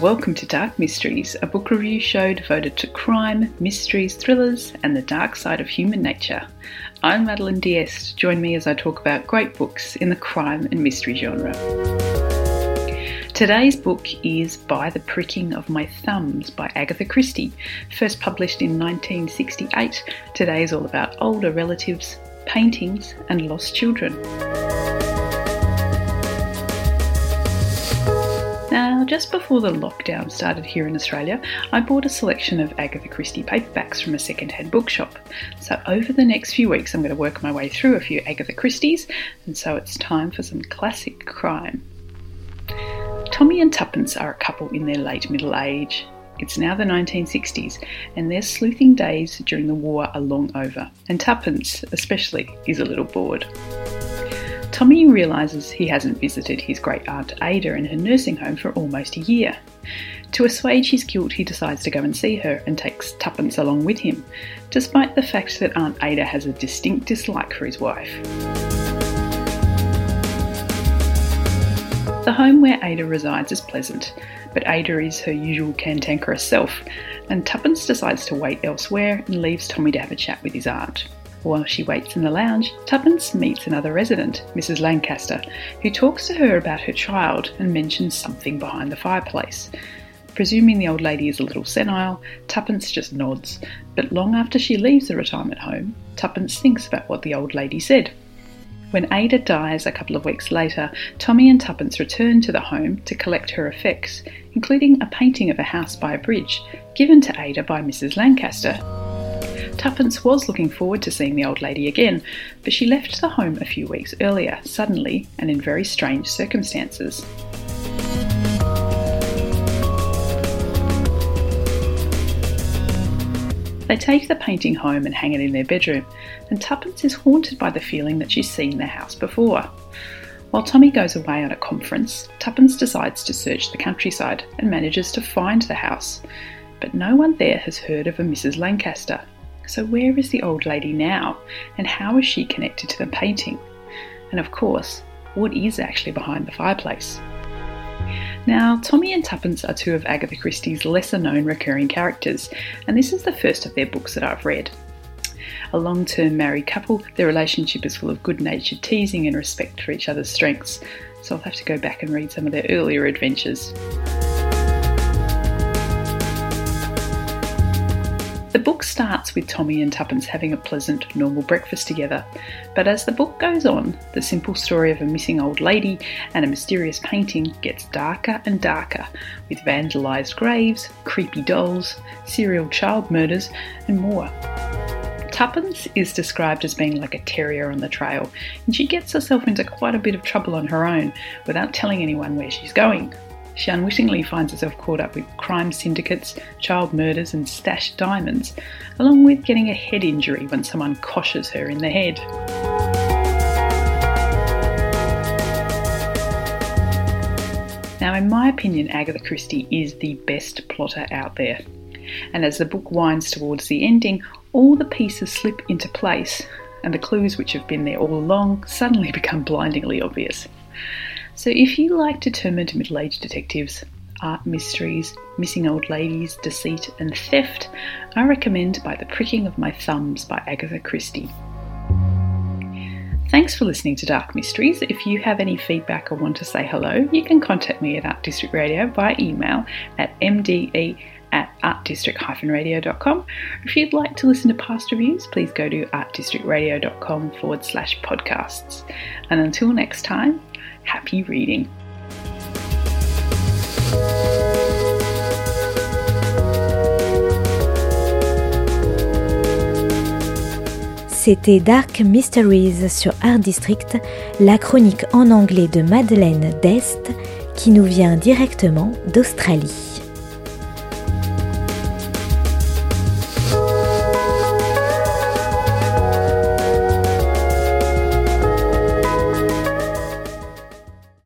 Welcome to Dark Mysteries, a book review show devoted to crime, mysteries, thrillers, and the dark side of human nature. I'm Madeleine D'Este. Join me as I talk about great books in the crime and mystery genre. Today's book is By the Pricking of My Thumbs by Agatha Christie, first published in 1968. Today is all about older relatives, paintings, and lost children. Just before the lockdown started here in Australia, I bought a selection of Agatha Christie paperbacks from a second-hand bookshop. So over the next few weeks, I'm going to work my way through a few Agatha Christie's, and so it's time for some classic crime. Tommy and Tuppence are a couple in their late middle age. It's now the 1960s, and their sleuthing days during the war are long over, and Tuppence, especially, is a little bored. Tommy realises he hasn't visited his great aunt Ada in her nursing home for almost a year. To assuage his guilt, he decides to go and see her and takes Tuppence along with him, despite the fact that Aunt Ada has a distinct dislike for his wife. The home where Ada resides is pleasant, but Ada is her usual cantankerous self, and Tuppence decides to wait elsewhere and leaves Tommy to have a chat with his aunt. While she waits in the lounge, Tuppence meets another resident, Mrs. Lancaster, who talks to her about her child and mentions something behind the fireplace. Presuming the old lady is a little senile, Tuppence just nods, but long after she leaves the retirement home, Tuppence thinks about what the old lady said. When Ada dies a couple of weeks later, Tommy and Tuppence return to the home to collect her effects, including a painting of a house by a bridge, given to Ada by Mrs. Lancaster. Tuppence was looking forward to seeing the old lady again, but she left the home a few weeks earlier, suddenly and in very strange circumstances. They take the painting home and hang it in their bedroom, and Tuppence is haunted by the feeling that she's seen the house before. While Tommy goes away on a conference, Tuppence decides to search the countryside and manages to find the house. But no one there has heard of a Mrs. Lancaster, so, where is the old lady now, and how is she connected to the painting? And of course, what is actually behind the fireplace? Now, Tommy and Tuppence are two of Agatha Christie's lesser known recurring characters, and this is the first of their books that I've read. A long term married couple, their relationship is full of good natured teasing and respect for each other's strengths, so I'll have to go back and read some of their earlier adventures. The book starts with Tommy and Tuppence having a pleasant, normal breakfast together, but as the book goes on, the simple story of a missing old lady and a mysterious painting gets darker and darker, with vandalised graves, creepy dolls, serial child murders, and more. Tuppence is described as being like a terrier on the trail, and she gets herself into quite a bit of trouble on her own without telling anyone where she's going. She unwittingly finds herself caught up with crime syndicates, child murders, and stashed diamonds, along with getting a head injury when someone coshes her in the head. Now, in my opinion, Agatha Christie is the best plotter out there. And as the book winds towards the ending, all the pieces slip into place, and the clues which have been there all along suddenly become blindingly obvious. So, if you like determined middle aged detectives, art mysteries, missing old ladies, deceit, and theft, I recommend By the Pricking of My Thumbs by Agatha Christie. Thanks for listening to Dark Mysteries. If you have any feedback or want to say hello, you can contact me at Art District Radio by email at mde at artdistrict-radio.com. If you'd like to listen to past reviews, please go to artdistrictradio.com forward slash podcasts. And until next time, happy reading. C'était Dark Mysteries sur Art District, la chronique en anglais de Madeleine Dest qui nous vient directement d'Australie.